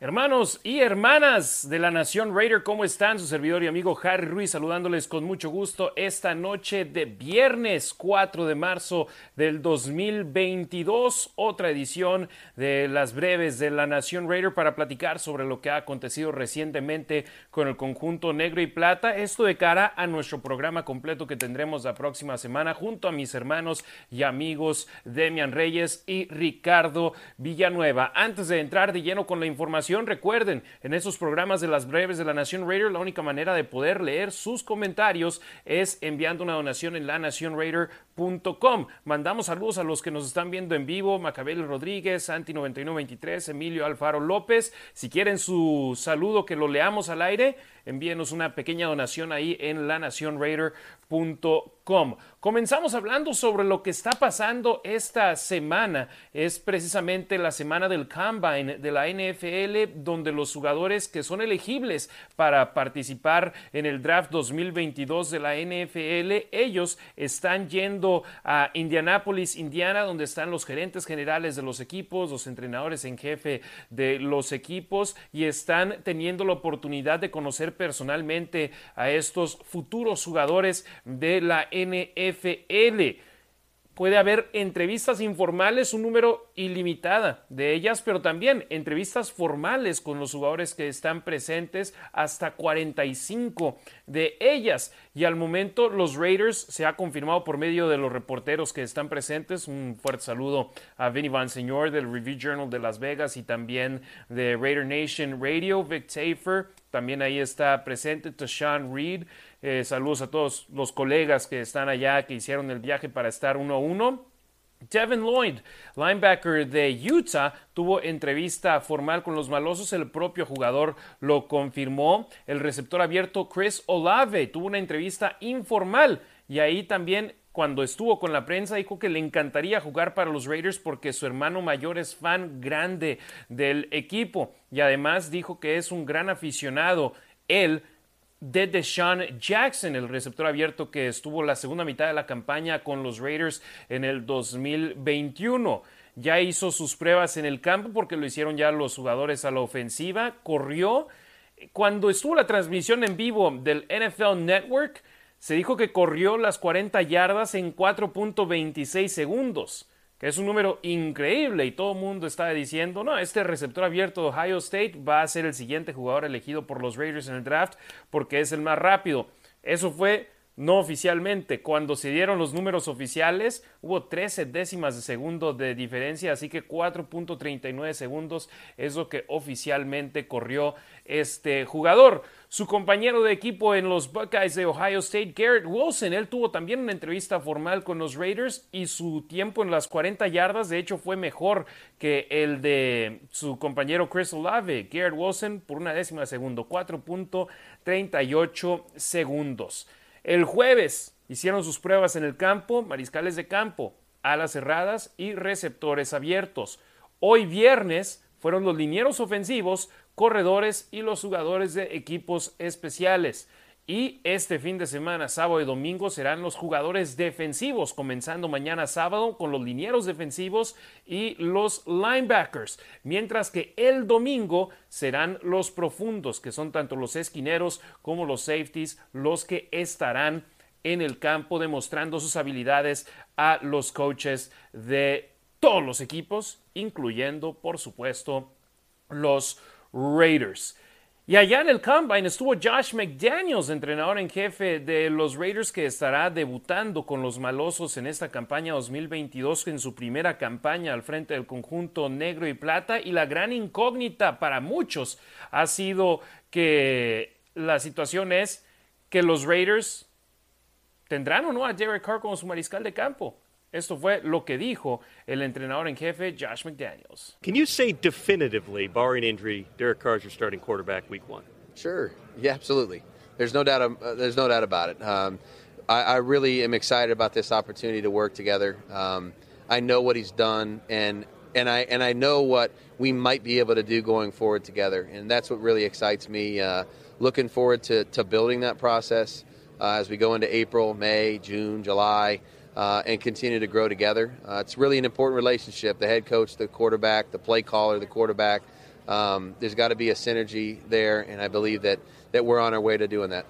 Hermanos y hermanas de la Nación Raider, ¿cómo están? Su servidor y amigo Harry Ruiz saludándoles con mucho gusto esta noche de viernes 4 de marzo del 2022, otra edición de las breves de la Nación Raider para platicar sobre lo que ha acontecido recientemente con el conjunto negro y plata, esto de cara a nuestro programa completo que tendremos la próxima semana junto a mis hermanos y amigos Demian Reyes y Ricardo Villanueva. Antes de entrar de lleno con la información, Recuerden, en esos programas de las breves de la Nación Raider, la única manera de poder leer sus comentarios es enviando una donación en lanacionraider.com. Mandamos saludos a los que nos están viendo en vivo, Macabel Rodríguez, Santi9123, Emilio Alfaro López. Si quieren su saludo que lo leamos al aire, envíenos una pequeña donación ahí en lanacionraider.com. Comenzamos hablando sobre lo que está pasando esta semana. Es precisamente la semana del Combine de la NFL, donde los jugadores que son elegibles para participar en el draft 2022 de la NFL, ellos están yendo a Indianapolis, Indiana, donde están los gerentes generales de los equipos, los entrenadores en jefe de los equipos y están teniendo la oportunidad de conocer personalmente a estos futuros jugadores de la NFL. Puede haber entrevistas informales, un número ilimitada de ellas, pero también entrevistas formales con los jugadores que están presentes, hasta 45 de ellas. Y al momento los Raiders se ha confirmado por medio de los reporteros que están presentes. Un fuerte saludo a Vinny Van Señor del Review Journal de Las Vegas y también de Raider Nation Radio, Vic Tafer. También ahí está presente Tashawn Reed. Eh, saludos a todos los colegas que están allá, que hicieron el viaje para estar uno a uno. Devin Lloyd, linebacker de Utah, tuvo entrevista formal con los malosos. El propio jugador lo confirmó. El receptor abierto Chris Olave tuvo una entrevista informal y ahí también cuando estuvo con la prensa dijo que le encantaría jugar para los Raiders porque su hermano mayor es fan grande del equipo y además dijo que es un gran aficionado. Él de Deshaun Jackson, el receptor abierto que estuvo la segunda mitad de la campaña con los Raiders en el 2021. Ya hizo sus pruebas en el campo porque lo hicieron ya los jugadores a la ofensiva, corrió. Cuando estuvo la transmisión en vivo del NFL Network, se dijo que corrió las 40 yardas en 4.26 segundos es un número increíble y todo el mundo está diciendo, no, este receptor abierto de Ohio State va a ser el siguiente jugador elegido por los Raiders en el draft porque es el más rápido. Eso fue no oficialmente. Cuando se dieron los números oficiales, hubo 13 décimas de segundo de diferencia, así que 4.39 segundos es lo que oficialmente corrió este jugador. Su compañero de equipo en los Buckeyes de Ohio State, Garrett Wilson, él tuvo también una entrevista formal con los Raiders y su tiempo en las 40 yardas, de hecho, fue mejor que el de su compañero Chris Olave. Garrett Wilson por una décima de segundo, 4.38 segundos. El jueves hicieron sus pruebas en el campo, mariscales de campo, alas cerradas y receptores abiertos. Hoy viernes fueron los linieros ofensivos, corredores y los jugadores de equipos especiales. Y este fin de semana, sábado y domingo, serán los jugadores defensivos, comenzando mañana sábado con los linieros defensivos y los linebackers, mientras que el domingo serán los profundos, que son tanto los esquineros como los safeties, los que estarán en el campo demostrando sus habilidades a los coaches de todos los equipos, incluyendo, por supuesto, los Raiders. Y allá en el Combine estuvo Josh McDaniels, entrenador en jefe de los Raiders, que estará debutando con los malosos en esta campaña 2022, en su primera campaña al frente del conjunto negro y plata. Y la gran incógnita para muchos ha sido que la situación es que los Raiders tendrán o no a Derek Carr como su mariscal de campo. Esto fue lo que dijo el entrenador en jefe Josh McDaniels. Can you say definitively, barring injury, Derek Carr's your starting quarterback week one? Sure. Yeah, absolutely. There's no doubt. Uh, there's no doubt about it. Um, I, I, really am excited about this opportunity to work together. Um, I know what he's done, and and I and I know what we might be able to do going forward together, and that's what really excites me. Uh, looking forward to to building that process uh, as we go into April, May, June, July uh, and continue to grow together. Uh, it's really an important relationship the head coach, the quarterback, the play caller, the quarterback. um, there's got to be a synergy there, and I believe that, that we're on our way to doing that.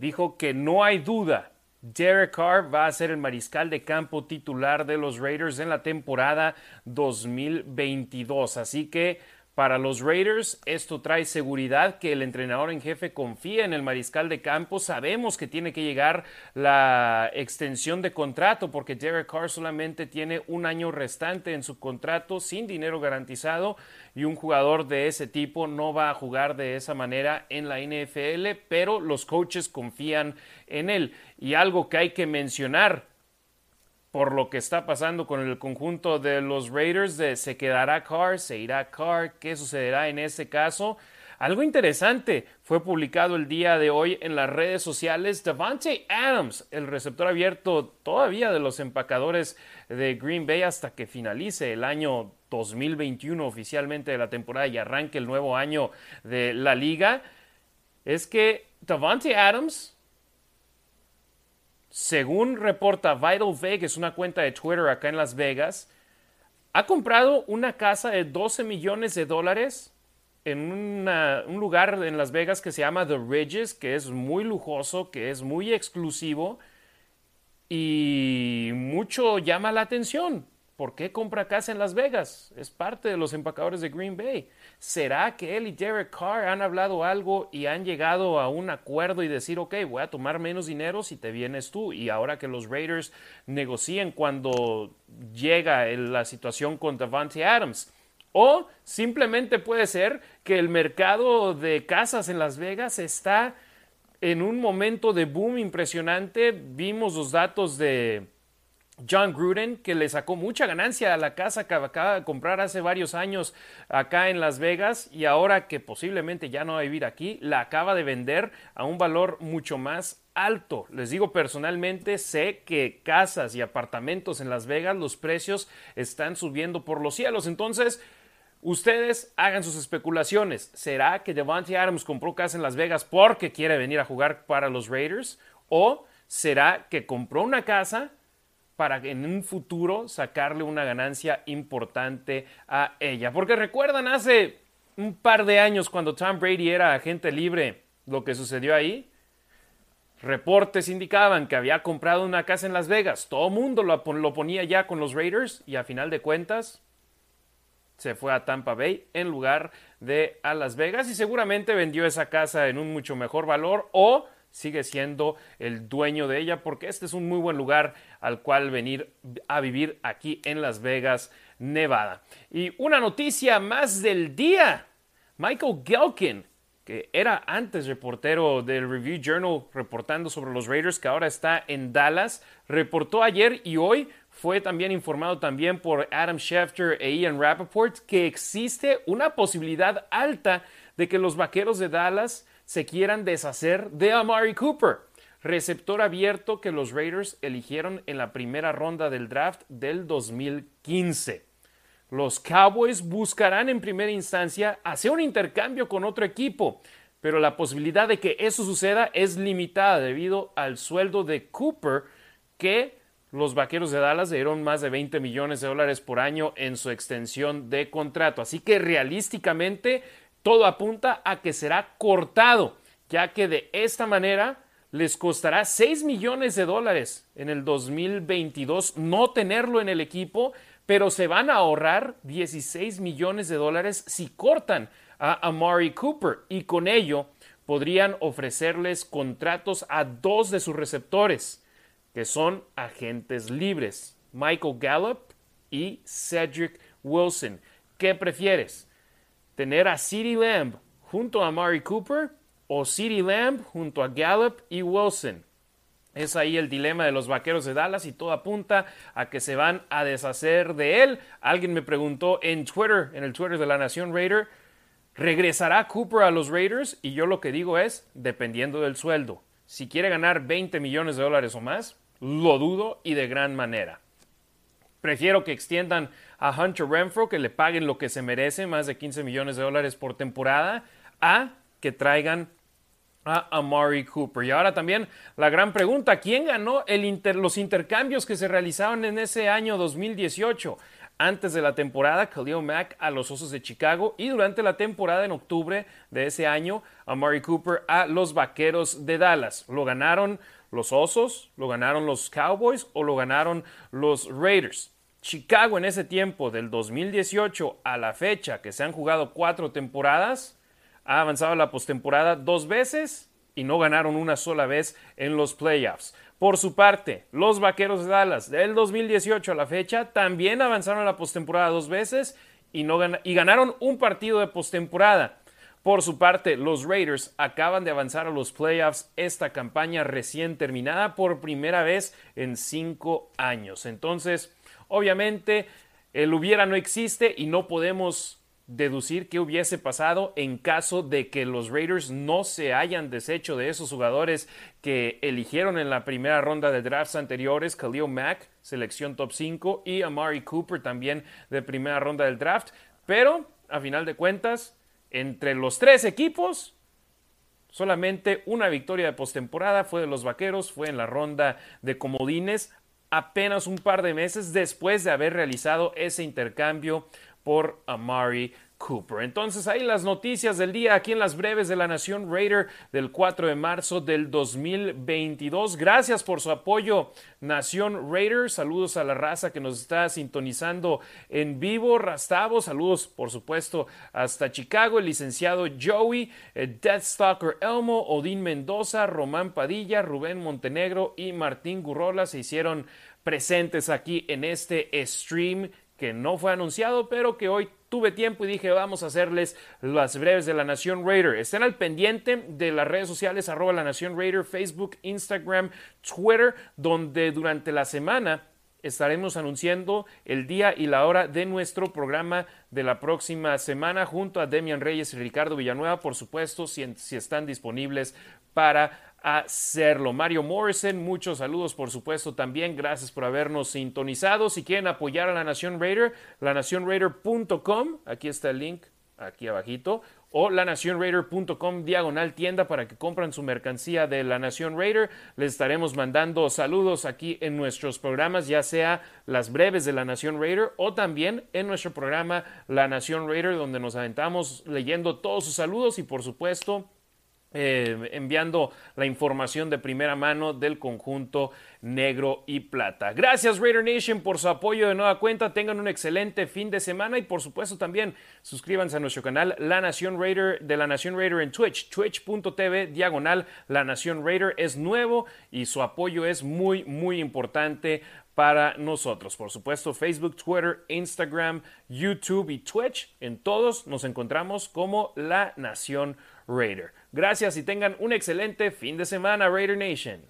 Dijo que no hay duda. Derek Carr va a ser el mariscal de campo titular de los Raiders en la temporada 2022. Así que para los Raiders, esto trae seguridad que el entrenador en jefe confía en el mariscal de campo. Sabemos que tiene que llegar la extensión de contrato porque Derek Carr solamente tiene un año restante en su contrato sin dinero garantizado y un jugador de ese tipo no va a jugar de esa manera en la NFL, pero los coaches confían en él. Y algo que hay que mencionar, por lo que está pasando con el conjunto de los Raiders, de se quedará Carr, se irá Carr, qué sucederá en ese caso. Algo interesante fue publicado el día de hoy en las redes sociales. Devante Adams, el receptor abierto todavía de los empacadores de Green Bay hasta que finalice el año 2021 oficialmente de la temporada y arranque el nuevo año de la liga, es que Devante Adams según reporta Vital Vegas, una cuenta de Twitter acá en Las Vegas, ha comprado una casa de 12 millones de dólares en un lugar en Las Vegas que se llama The Ridges, que es muy lujoso, que es muy exclusivo y mucho llama la atención. ¿Por qué compra casa en Las Vegas? Es parte de los empacadores de Green Bay. ¿Será que él y Derek Carr han hablado algo y han llegado a un acuerdo y decir, ok, voy a tomar menos dinero si te vienes tú? Y ahora que los Raiders negocien cuando llega la situación con Davante Adams. O simplemente puede ser que el mercado de casas en Las Vegas está en un momento de boom impresionante. Vimos los datos de John Gruden, que le sacó mucha ganancia a la casa que acaba de comprar hace varios años acá en Las Vegas y ahora que posiblemente ya no va a vivir aquí, la acaba de vender a un valor mucho más alto. Les digo personalmente, sé que casas y apartamentos en Las Vegas, los precios están subiendo por los cielos. Entonces, ustedes hagan sus especulaciones. ¿Será que Devante Adams compró casa en Las Vegas porque quiere venir a jugar para los Raiders? ¿O será que compró una casa para en un futuro sacarle una ganancia importante a ella. Porque recuerdan hace un par de años cuando Tom Brady era agente libre, lo que sucedió ahí. Reportes indicaban que había comprado una casa en Las Vegas. Todo mundo lo, lo ponía ya con los Raiders y a final de cuentas se fue a Tampa Bay en lugar de a Las Vegas y seguramente vendió esa casa en un mucho mejor valor o sigue siendo el dueño de ella porque este es un muy buen lugar al cual venir a vivir aquí en Las Vegas, Nevada. Y una noticia más del día. Michael Gelkin, que era antes reportero del Review Journal reportando sobre los Raiders, que ahora está en Dallas, reportó ayer y hoy fue también informado también por Adam Schefter e Ian Rappaport que existe una posibilidad alta de que los Vaqueros de Dallas se quieran deshacer de Amari Cooper, receptor abierto que los Raiders eligieron en la primera ronda del draft del 2015. Los Cowboys buscarán en primera instancia hacer un intercambio con otro equipo, pero la posibilidad de que eso suceda es limitada debido al sueldo de Cooper que los Vaqueros de Dallas dieron más de 20 millones de dólares por año en su extensión de contrato. Así que realísticamente todo apunta a que será cortado, ya que de esta manera les costará 6 millones de dólares en el 2022 no tenerlo en el equipo, pero se van a ahorrar 16 millones de dólares si cortan a Amari Cooper y con ello podrían ofrecerles contratos a dos de sus receptores, que son agentes libres, Michael Gallup y Cedric Wilson. ¿Qué prefieres? Tener a CeeDee Lamb junto a Mari Cooper o CeeDee Lamb junto a Gallup y Wilson. Es ahí el dilema de los vaqueros de Dallas y todo apunta a que se van a deshacer de él. Alguien me preguntó en Twitter, en el Twitter de la Nación Raider, ¿regresará Cooper a los Raiders? Y yo lo que digo es, dependiendo del sueldo. Si quiere ganar 20 millones de dólares o más, lo dudo y de gran manera. Prefiero que extiendan a Hunter Renfro, que le paguen lo que se merece, más de 15 millones de dólares por temporada, a que traigan a Amari Cooper. Y ahora también la gran pregunta, ¿quién ganó los intercambios que se realizaron en ese año 2018? antes de la temporada, Khalil Mack a los Osos de Chicago y durante la temporada en octubre de ese año, a Murray Cooper a los Vaqueros de Dallas. Lo ganaron los Osos, lo ganaron los Cowboys o lo ganaron los Raiders. Chicago en ese tiempo, del 2018 a la fecha, que se han jugado cuatro temporadas, ha avanzado a la postemporada dos veces y no ganaron una sola vez en los playoffs. Por su parte, los Vaqueros de Dallas del 2018 a la fecha también avanzaron a la postemporada dos veces y, no y ganaron un partido de postemporada. Por su parte, los Raiders acaban de avanzar a los playoffs esta campaña recién terminada por primera vez en cinco años. Entonces, obviamente, el hubiera no existe y no podemos deducir qué hubiese pasado en caso de que los Raiders no se hayan deshecho de esos jugadores que eligieron en la primera ronda de drafts anteriores, Khalil Mack, selección top 5, y Amari Cooper también de primera ronda del draft. Pero, a final de cuentas, entre los tres equipos, solamente una victoria de postemporada fue de los Vaqueros, fue en la ronda de comodines, apenas un par de meses después de haber realizado ese intercambio por Amari Cooper. Entonces ahí las noticias del día aquí en las breves de la Nación Raider del 4 de marzo del 2022. Gracias por su apoyo Nación Raider. Saludos a la raza que nos está sintonizando en vivo. Rastavo, saludos por supuesto hasta Chicago. El licenciado Joey, Deathstalker Elmo, Odín Mendoza, Román Padilla, Rubén Montenegro y Martín Gurrola se hicieron presentes aquí en este stream que no fue anunciado, pero que hoy tuve tiempo y dije vamos a hacerles las breves de la Nación Raider. Estén al pendiente de las redes sociales arroba la Nación Raider, Facebook, Instagram, Twitter, donde durante la semana estaremos anunciando el día y la hora de nuestro programa de la próxima semana junto a Demian Reyes y Ricardo Villanueva, por supuesto, si, si están disponibles para hacerlo. Mario Morrison, muchos saludos por supuesto también. Gracias por habernos sintonizado. Si quieren apoyar a la Nación Raider, lanacionraider.com, aquí está el link, aquí abajito, o lanacionraider.com diagonal tienda para que compren su mercancía de la Nación Raider. Les estaremos mandando saludos aquí en nuestros programas, ya sea las breves de la Nación Raider o también en nuestro programa La Nación Raider, donde nos aventamos leyendo todos sus saludos y por supuesto eh, enviando la información de primera mano del conjunto negro y plata. Gracias Raider Nation por su apoyo de nueva cuenta. Tengan un excelente fin de semana y por supuesto también suscríbanse a nuestro canal La Nación Raider de La Nación Raider en Twitch, twitch.tv diagonal La Nación Raider es nuevo y su apoyo es muy muy importante para nosotros. Por supuesto, Facebook, Twitter, Instagram, YouTube y Twitch. En todos nos encontramos como La Nación Raider. Gracias y tengan un excelente fin de semana, Raider Nation.